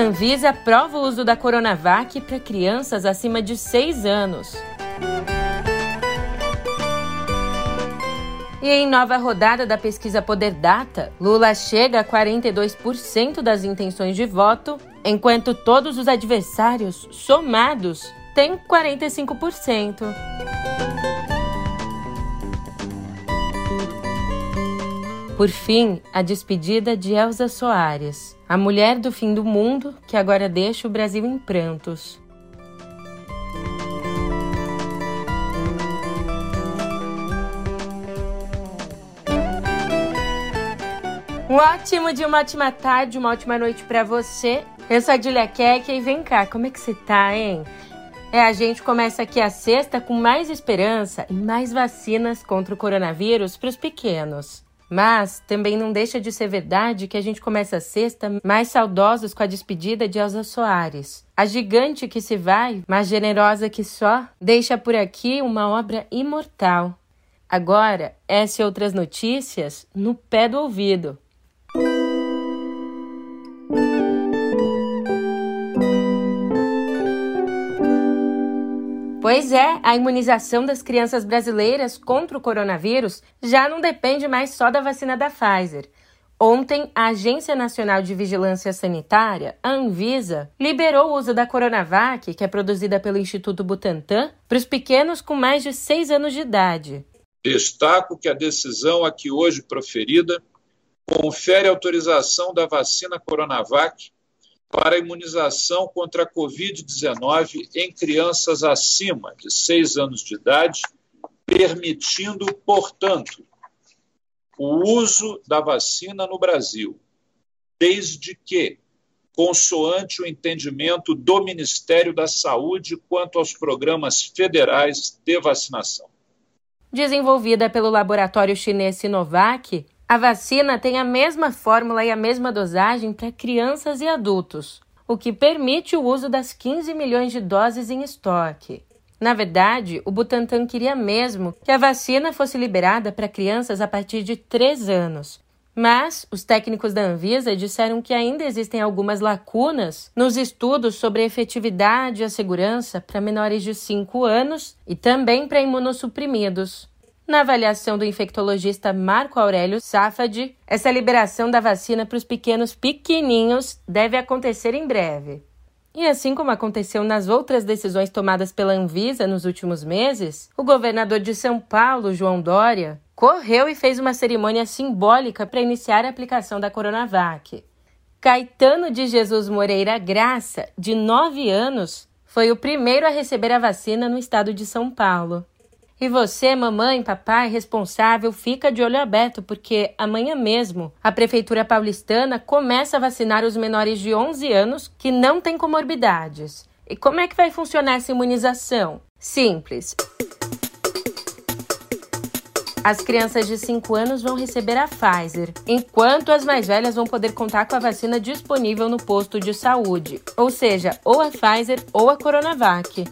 Anvisa aprova o uso da Coronavac para crianças acima de 6 anos. E em nova rodada da pesquisa Poder Data, Lula chega a 42% das intenções de voto, enquanto todos os adversários somados têm 45%. Por fim, a despedida de Elza Soares, a mulher do fim do mundo que agora deixa o Brasil em prantos. Um ótimo dia, uma ótima tarde, uma ótima noite para você. Eu sou a Julia Keck e vem cá, como é que você tá, hein? É, a gente começa aqui a sexta com mais esperança e mais vacinas contra o coronavírus para os pequenos. Mas também não deixa de ser verdade que a gente começa a sexta mais saudosos com a despedida de Elza Soares. A gigante que se vai, mais generosa que só, deixa por aqui uma obra imortal. Agora, essa e outras notícias no pé do ouvido. Pois é, a imunização das crianças brasileiras contra o coronavírus já não depende mais só da vacina da Pfizer. Ontem, a Agência Nacional de Vigilância Sanitária, a Anvisa, liberou o uso da Coronavac, que é produzida pelo Instituto Butantan, para os pequenos com mais de 6 anos de idade. Destaco que a decisão aqui hoje proferida confere autorização da vacina Coronavac para a imunização contra a Covid-19 em crianças acima de 6 anos de idade, permitindo, portanto, o uso da vacina no Brasil, desde que, consoante o entendimento do Ministério da Saúde quanto aos programas federais de vacinação. Desenvolvida pelo laboratório chinês Sinovac, a vacina tem a mesma fórmula e a mesma dosagem para crianças e adultos, o que permite o uso das 15 milhões de doses em estoque. Na verdade, o Butantan queria mesmo que a vacina fosse liberada para crianças a partir de 3 anos. Mas os técnicos da Anvisa disseram que ainda existem algumas lacunas nos estudos sobre a efetividade e a segurança para menores de 5 anos e também para imunossuprimidos. Na avaliação do infectologista Marco Aurélio Safadi, essa liberação da vacina para os pequenos pequeninhos deve acontecer em breve. E assim como aconteceu nas outras decisões tomadas pela Anvisa nos últimos meses, o governador de São Paulo, João Dória, correu e fez uma cerimônia simbólica para iniciar a aplicação da Coronavac. Caetano de Jesus Moreira Graça, de 9 anos, foi o primeiro a receber a vacina no estado de São Paulo. E você, mamãe, papai, responsável, fica de olho aberto, porque amanhã mesmo a Prefeitura Paulistana começa a vacinar os menores de 11 anos que não têm comorbidades. E como é que vai funcionar essa imunização? Simples. As crianças de 5 anos vão receber a Pfizer, enquanto as mais velhas vão poder contar com a vacina disponível no posto de saúde, ou seja, ou a Pfizer ou a Coronavac.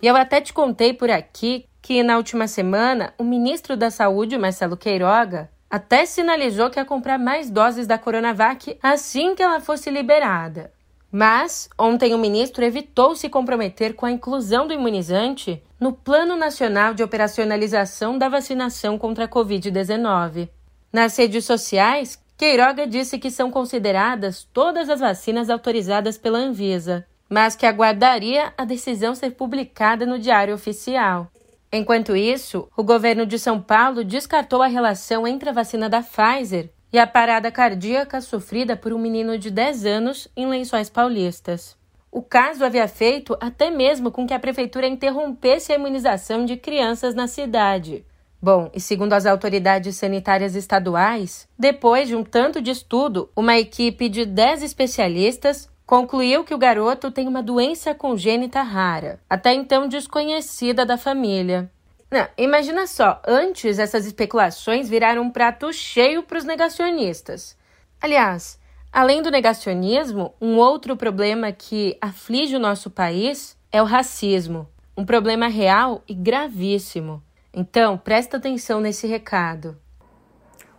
E eu até te contei por aqui que na última semana o ministro da Saúde, Marcelo Queiroga, até sinalizou que ia comprar mais doses da Coronavac assim que ela fosse liberada. Mas ontem o ministro evitou se comprometer com a inclusão do imunizante no Plano Nacional de Operacionalização da Vacinação contra a Covid-19. Nas redes sociais, Queiroga disse que são consideradas todas as vacinas autorizadas pela Anvisa, mas que aguardaria a decisão ser publicada no Diário Oficial. Enquanto isso, o governo de São Paulo descartou a relação entre a vacina da Pfizer e a parada cardíaca sofrida por um menino de 10 anos em Lençóis Paulistas. O caso havia feito até mesmo com que a prefeitura interrompesse a imunização de crianças na cidade. Bom, e segundo as autoridades sanitárias estaduais, depois de um tanto de estudo, uma equipe de 10 especialistas concluiu que o garoto tem uma doença congênita rara, até então desconhecida da família. Não, imagina só, antes essas especulações viraram um prato cheio para os negacionistas. Aliás, além do negacionismo, um outro problema que aflige o nosso país é o racismo, um problema real e gravíssimo. Então, presta atenção nesse recado.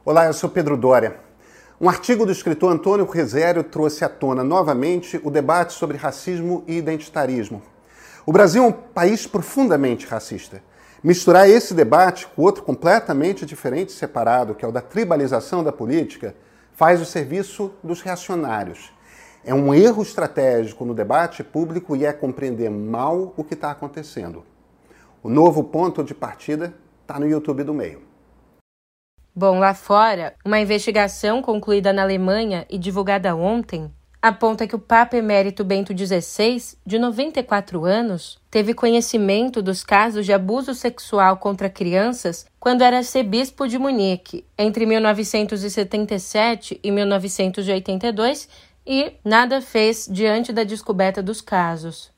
Olá, eu sou Pedro Dória. Um artigo do escritor Antônio Resério trouxe à tona novamente o debate sobre racismo e identitarismo. O Brasil é um país profundamente racista. Misturar esse debate com outro completamente diferente e separado, que é o da tribalização da política, faz o serviço dos reacionários. É um erro estratégico no debate público e é compreender mal o que está acontecendo. O novo ponto de partida está no YouTube do meio. Bom, lá fora, uma investigação concluída na Alemanha e divulgada ontem aponta que o Papa Emérito Bento XVI, de 94 anos, teve conhecimento dos casos de abuso sexual contra crianças quando era arcebispo de Munique, entre 1977 e 1982, e nada fez diante da descoberta dos casos.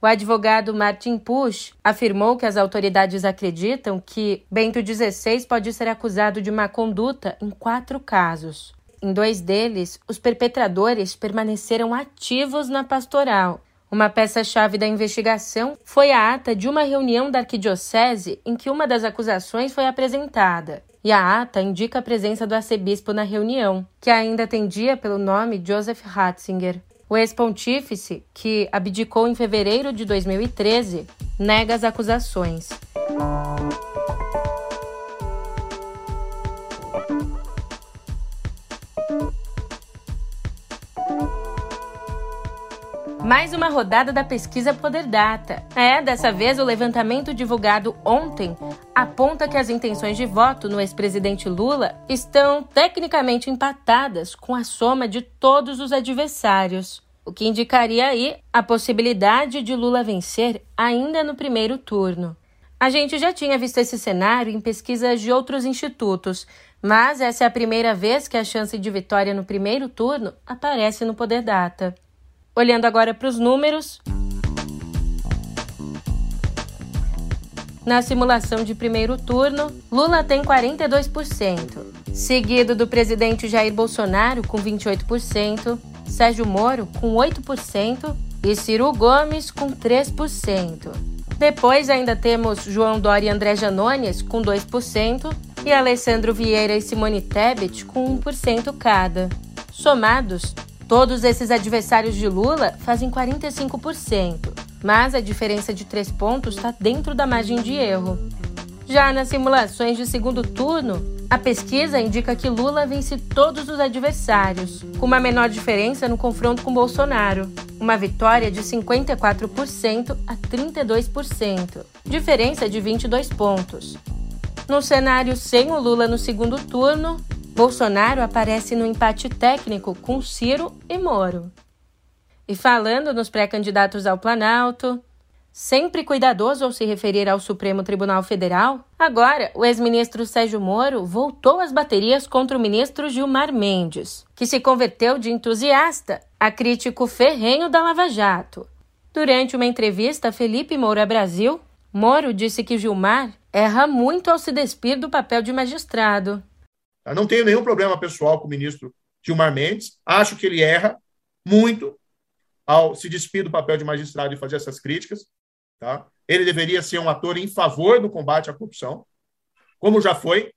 O advogado Martin Pusch afirmou que as autoridades acreditam que Bento XVI pode ser acusado de má conduta em quatro casos. Em dois deles, os perpetradores permaneceram ativos na pastoral. Uma peça-chave da investigação foi a ata de uma reunião da arquidiocese em que uma das acusações foi apresentada. E a ata indica a presença do arcebispo na reunião, que ainda atendia pelo nome Joseph Ratzinger. O ex-pontífice, que abdicou em fevereiro de 2013, nega as acusações. Mais uma rodada da pesquisa Poder Data. É, dessa vez o levantamento divulgado ontem aponta que as intenções de voto no ex-presidente Lula estão tecnicamente empatadas com a soma de todos os adversários, o que indicaria aí a possibilidade de Lula vencer ainda no primeiro turno. A gente já tinha visto esse cenário em pesquisas de outros institutos, mas essa é a primeira vez que a chance de vitória no primeiro turno aparece no Poder Data. Olhando agora para os números. Na simulação de primeiro turno, Lula tem 42%, seguido do presidente Jair Bolsonaro com 28%, Sérgio Moro com 8% e Ciro Gomes com 3%. Depois ainda temos João Dória e André Janones com 2% e Alessandro Vieira e Simone Tebet com 1% cada. Somados, Todos esses adversários de Lula fazem 45%, mas a diferença de três pontos está dentro da margem de erro. Já nas simulações de segundo turno, a pesquisa indica que Lula vence todos os adversários, com uma menor diferença no confronto com Bolsonaro, uma vitória de 54% a 32%, diferença de 22 pontos. No cenário sem o Lula no segundo turno, Bolsonaro aparece no empate técnico com Ciro e Moro. E falando nos pré-candidatos ao Planalto, sempre cuidadoso ao se referir ao Supremo Tribunal Federal, agora o ex-ministro Sérgio Moro voltou às baterias contra o ministro Gilmar Mendes, que se converteu de entusiasta a crítico ferrenho da Lava Jato. Durante uma entrevista a Felipe Moura Brasil, Moro disse que Gilmar erra muito ao se despir do papel de magistrado não tenho nenhum problema pessoal com o ministro Gilmar Mendes. Acho que ele erra muito ao se despir do papel de magistrado e fazer essas críticas. Tá? Ele deveria ser um ator em favor do combate à corrupção, como já foi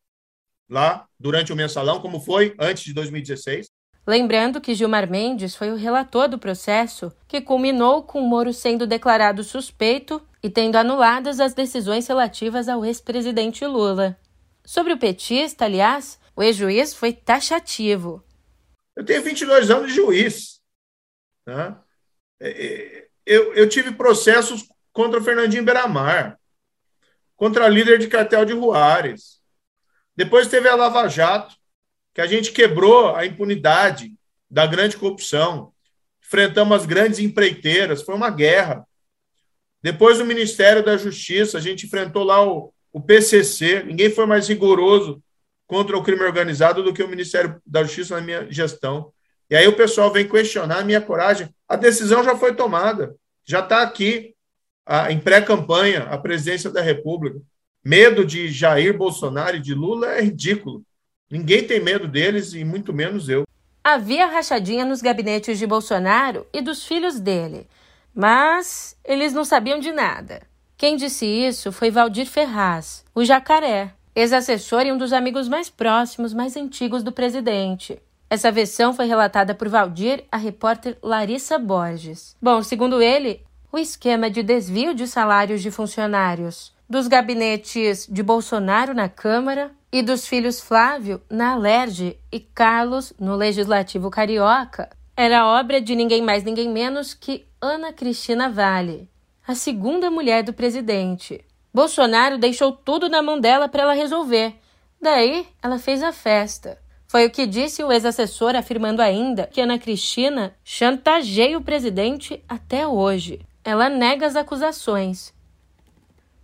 lá durante o mensalão, como foi antes de 2016. Lembrando que Gilmar Mendes foi o relator do processo que culminou com o Moro sendo declarado suspeito e tendo anuladas as decisões relativas ao ex-presidente Lula. Sobre o petista, aliás, o ex-juiz foi taxativo. Eu tenho 22 anos de juiz. Né? Eu, eu tive processos contra o Fernandinho Beramar, contra a líder de cartel de Juárez. Depois teve a Lava Jato, que a gente quebrou a impunidade da grande corrupção. Enfrentamos as grandes empreiteiras, foi uma guerra. Depois o Ministério da Justiça, a gente enfrentou lá o, o PCC, ninguém foi mais rigoroso contra o crime organizado do que o Ministério da Justiça na minha gestão. E aí o pessoal vem questionar a minha coragem. A decisão já foi tomada, já está aqui a, em pré-campanha a presidência da República. Medo de Jair Bolsonaro e de Lula é ridículo. Ninguém tem medo deles e muito menos eu. Havia rachadinha nos gabinetes de Bolsonaro e dos filhos dele, mas eles não sabiam de nada. Quem disse isso foi Valdir Ferraz, o jacaré, ex-assessor e um dos amigos mais próximos, mais antigos do presidente. Essa versão foi relatada por Valdir, a repórter Larissa Borges. Bom, segundo ele, o esquema de desvio de salários de funcionários dos gabinetes de Bolsonaro na Câmara e dos filhos Flávio na Alerj e Carlos no Legislativo Carioca era obra de ninguém mais, ninguém menos que Ana Cristina Vale, a segunda mulher do presidente. Bolsonaro deixou tudo na mão dela para ela resolver. Daí, ela fez a festa. Foi o que disse o ex-assessor, afirmando ainda que Ana Cristina chantageia o presidente até hoje. Ela nega as acusações.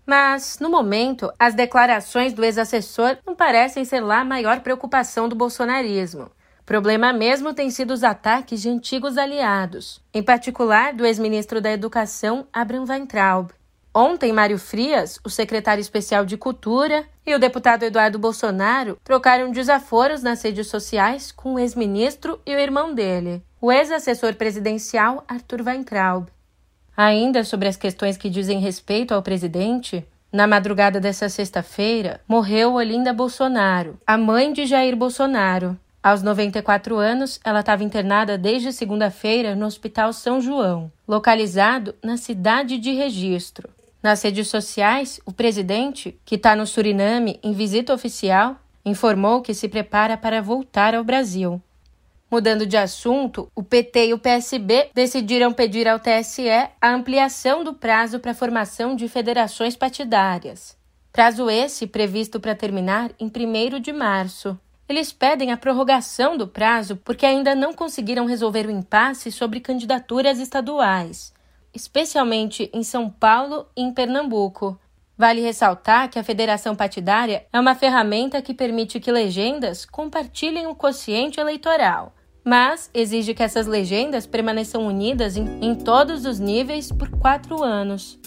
Mas, no momento, as declarações do ex-assessor não parecem ser lá a maior preocupação do bolsonarismo. Problema mesmo tem sido os ataques de antigos aliados, em particular do ex-ministro da Educação, Abraham Weintraub. Ontem, Mário Frias, o secretário especial de Cultura, e o deputado Eduardo Bolsonaro trocaram desaforos nas redes sociais com o ex-ministro e o irmão dele, o ex-assessor presidencial Arthur Weintraub. Ainda sobre as questões que dizem respeito ao presidente, na madrugada dessa sexta-feira, morreu Olinda Bolsonaro, a mãe de Jair Bolsonaro, aos 94 anos, ela estava internada desde segunda-feira no Hospital São João, localizado na cidade de Registro. Nas redes sociais, o presidente, que está no Suriname em visita oficial, informou que se prepara para voltar ao Brasil. Mudando de assunto, o PT e o PSB decidiram pedir ao TSE a ampliação do prazo para a formação de federações partidárias. Prazo esse previsto para terminar em 1 de março. Eles pedem a prorrogação do prazo porque ainda não conseguiram resolver o impasse sobre candidaturas estaduais, especialmente em São Paulo e em Pernambuco. Vale ressaltar que a federação partidária é uma ferramenta que permite que legendas compartilhem o quociente eleitoral, mas exige que essas legendas permaneçam unidas em, em todos os níveis por quatro anos.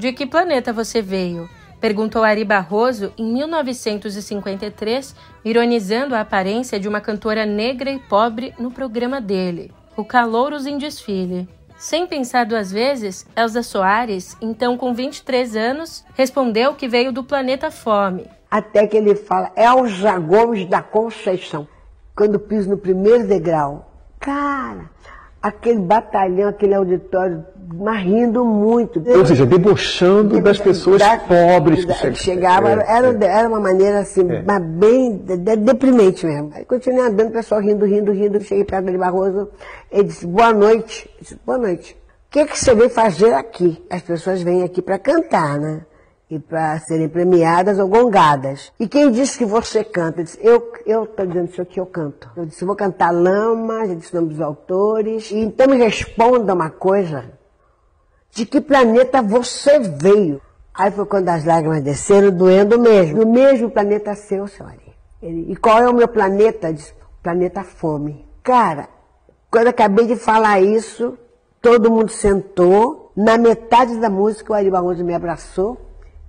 De que planeta você veio? Perguntou Ari Barroso em 1953, ironizando a aparência de uma cantora negra e pobre no programa dele, O Calouros em Desfile. Sem pensar duas vezes, Elza Soares, então com 23 anos, respondeu que veio do planeta Fome. Até que ele fala, Elza Gomes da Conceição, quando piso no primeiro degrau. Cara, aquele batalhão, aquele auditório, mas rindo muito. Ou seja, debochando das pessoas da, pobres que chegavam. É, era, é. era uma maneira assim, é. mas bem de, de, deprimente mesmo. Aí continuei andando, o pessoal rindo, rindo, rindo. Cheguei perto dele, Barroso. Ele disse, boa noite. Eu disse, boa noite. O que, que você veio fazer aqui? As pessoas vêm aqui para cantar, né? e para serem premiadas ou gongadas. E quem disse que você canta? Eu disse, eu estou dizendo isso aqui, eu canto. Eu disse, eu vou cantar Lama, já disse o nome dos autores. E então me responda uma coisa, de que planeta você veio? Aí foi quando as lágrimas desceram, doendo mesmo. Do mesmo planeta seu, senhora. Ele, e qual é o meu planeta? Disse, planeta fome. Cara, quando eu acabei de falar isso, todo mundo sentou. Na metade da música, o Ari Barroso me abraçou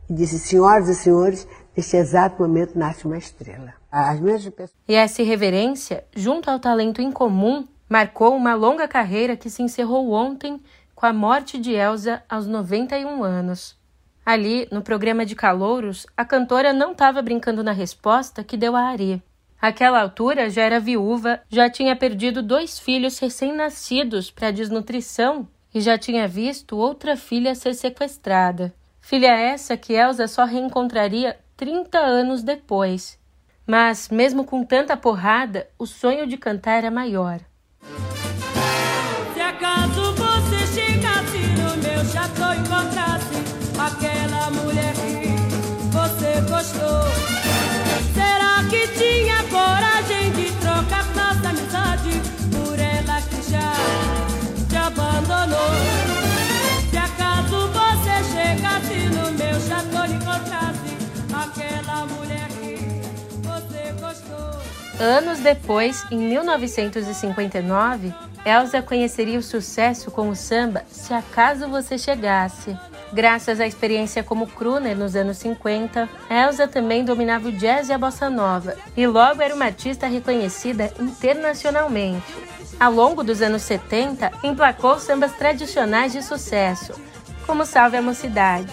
e disse: Senhoras e senhores, neste exato momento nasce uma estrela. As mesmas pessoas... E essa irreverência, junto ao talento incomum, marcou uma longa carreira que se encerrou ontem com a morte de Elsa aos 91 anos. Ali, no programa de calouros, a cantora não estava brincando na resposta que deu a Ari. Aquela altura já era viúva, já tinha perdido dois filhos recém-nascidos para desnutrição e já tinha visto outra filha ser sequestrada. Filha essa que Elsa só reencontraria 30 anos depois. Mas, mesmo com tanta porrada, o sonho de cantar era maior. Se acaso Anos depois, em 1959, Elza conheceria o sucesso com o samba Se Acaso Você Chegasse. Graças à experiência como crooner nos anos 50, Elza também dominava o jazz e a bossa nova, e logo era uma artista reconhecida internacionalmente. Ao longo dos anos 70, emplacou sambas tradicionais de sucesso, como. Salve a mocidade,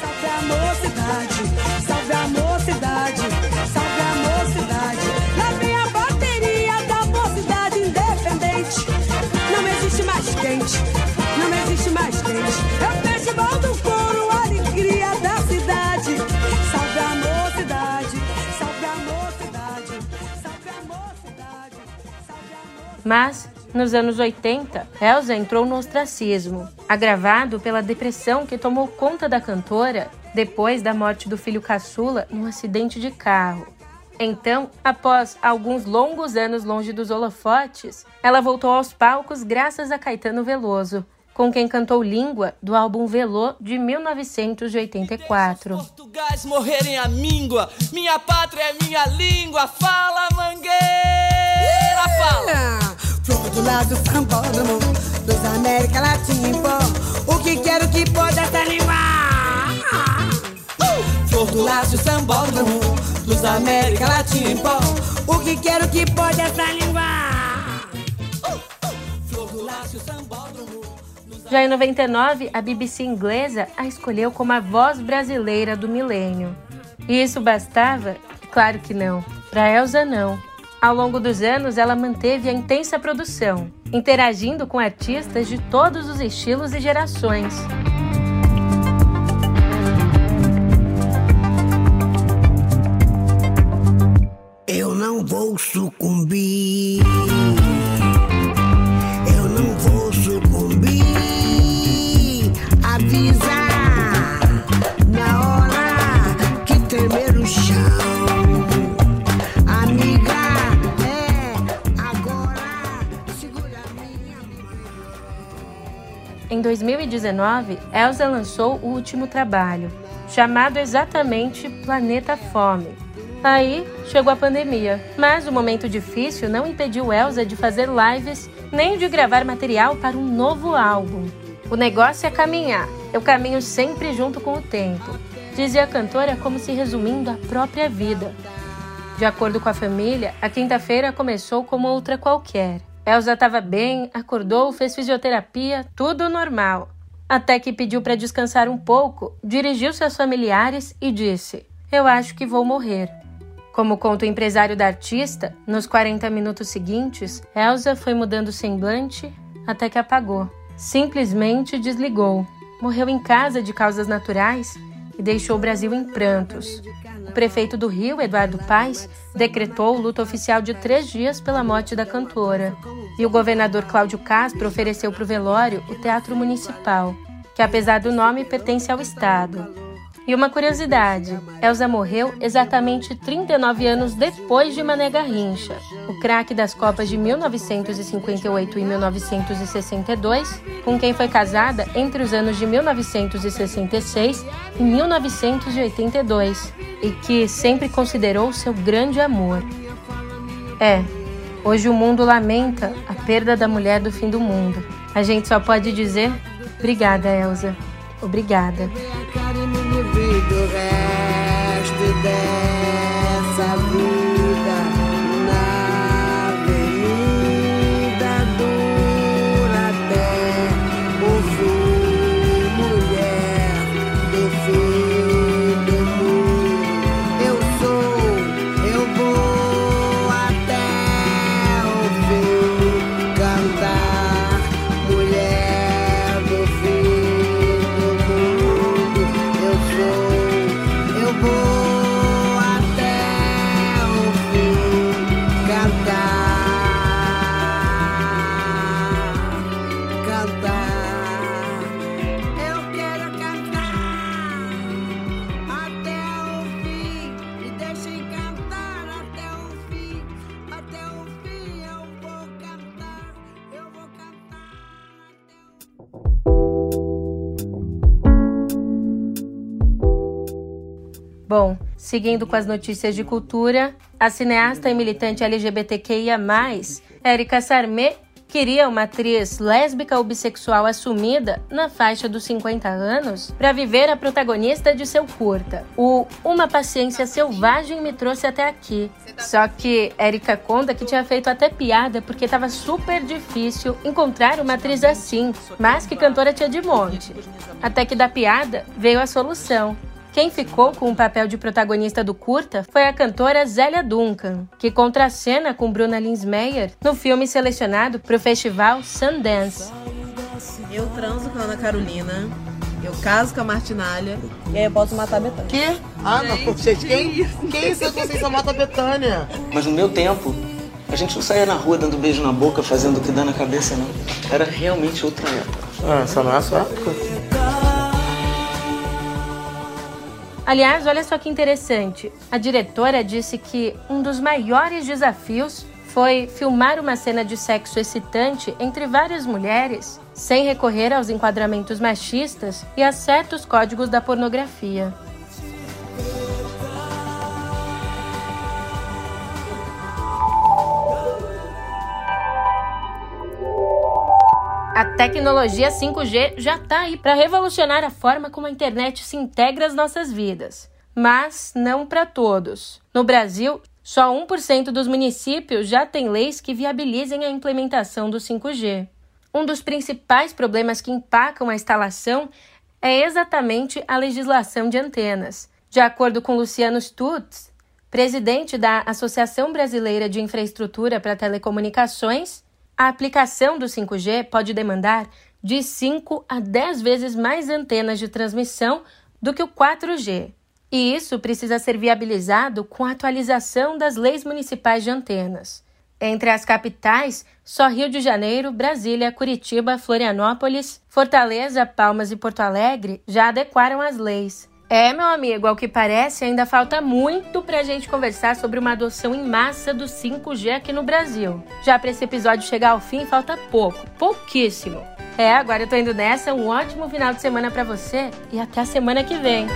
salve a mocidade, Mas, nos anos 80, Elza entrou no ostracismo, agravado pela depressão que tomou conta da cantora depois da morte do filho caçula num acidente de carro. Então, após alguns longos anos longe dos holofotes, ela voltou aos palcos graças a Caetano Veloso, com quem cantou Língua do álbum Velô de 1984. Portugais morrerem a míngua, minha pátria é minha língua, fala mangueira, fala. Flor do lado sambódromo dos América Latina em pó. O que quero que pode essa língua? Flor do laço sambódromo dos América Latina em pó. O que quero que pode essa língua? Flor do laço Já em 99, a BBC inglesa a escolheu como a voz brasileira do milênio. E isso bastava? Claro que não. Para Elsa, não. Ao longo dos anos, ela manteve a intensa produção, interagindo com artistas de todos os estilos e gerações. Eu não vou sucumbir. 2019, Elsa lançou o último trabalho, chamado exatamente Planeta Fome. Aí chegou a pandemia, mas o momento difícil não impediu Elsa de fazer lives nem de gravar material para um novo álbum. O negócio é caminhar, eu caminho sempre junto com o tempo, dizia a cantora como se resumindo a própria vida. De acordo com a família, a quinta-feira começou como outra qualquer. Elsa estava bem, acordou, fez fisioterapia, tudo normal. Até que pediu para descansar um pouco, dirigiu-se aos familiares e disse: Eu acho que vou morrer. Como conta o empresário da artista, nos 40 minutos seguintes, Elsa foi mudando o semblante até que apagou. Simplesmente desligou. Morreu em casa de causas naturais e deixou o Brasil em prantos. O prefeito do Rio, Eduardo Paes, decretou o luto oficial de três dias pela morte da cantora. E o governador Cláudio Castro ofereceu para o velório o Teatro Municipal, que apesar do nome pertence ao Estado. E uma curiosidade, Elsa morreu exatamente 39 anos depois de Mané Garrincha, o craque das Copas de 1958 e 1962, com quem foi casada entre os anos de 1966 e 1982, e que sempre considerou seu grande amor. É, hoje o mundo lamenta a perda da mulher do fim do mundo. A gente só pode dizer obrigada, Elsa. Obrigada. Resto dessa Bom, seguindo com as notícias de cultura, a cineasta e militante LGBTQIA, Érica Sarmé, queria uma atriz lésbica ou bissexual assumida na faixa dos 50 anos para viver a protagonista de seu curta. O Uma Paciência Selvagem me trouxe até aqui. Só que Erika conta que tinha feito até piada porque estava super difícil encontrar uma atriz assim, mas que cantora tinha de monte. Até que da piada veio a solução. Quem ficou com o papel de protagonista do curta foi a cantora Zélia Duncan, que contracena com Bruna Linsmeyer no filme selecionado para o festival Sundance. Eu transo com a Ana Carolina, eu caso com a Martinalha e aí eu posso matar a Betânia. Quê? Ah, não, gente, quem, quem é que vocês mata a Betânia? Mas no meu tempo, a gente não saía na rua dando beijo na boca, fazendo o que dá na cabeça, não. Era realmente outra época. Ah, essa não é a sua época. Aliás, olha só que interessante. A diretora disse que um dos maiores desafios foi filmar uma cena de sexo excitante entre várias mulheres, sem recorrer aos enquadramentos machistas e a certos códigos da pornografia. A tecnologia 5G já está aí para revolucionar a forma como a internet se integra às nossas vidas. Mas não para todos. No Brasil, só 1% dos municípios já tem leis que viabilizem a implementação do 5G. Um dos principais problemas que empacam a instalação é exatamente a legislação de antenas. De acordo com Luciano Stutz, presidente da Associação Brasileira de Infraestrutura para Telecomunicações, a aplicação do 5G pode demandar de 5 a 10 vezes mais antenas de transmissão do que o 4G. E isso precisa ser viabilizado com a atualização das leis municipais de antenas. Entre as capitais, só Rio de Janeiro, Brasília, Curitiba, Florianópolis, Fortaleza, Palmas e Porto Alegre já adequaram as leis. É, meu amigo, ao que parece, ainda falta muito pra gente conversar sobre uma adoção em massa do 5G aqui no Brasil. Já para esse episódio chegar ao fim, falta pouco, pouquíssimo. É, agora eu tô indo nessa. Um ótimo final de semana para você e até a semana que vem.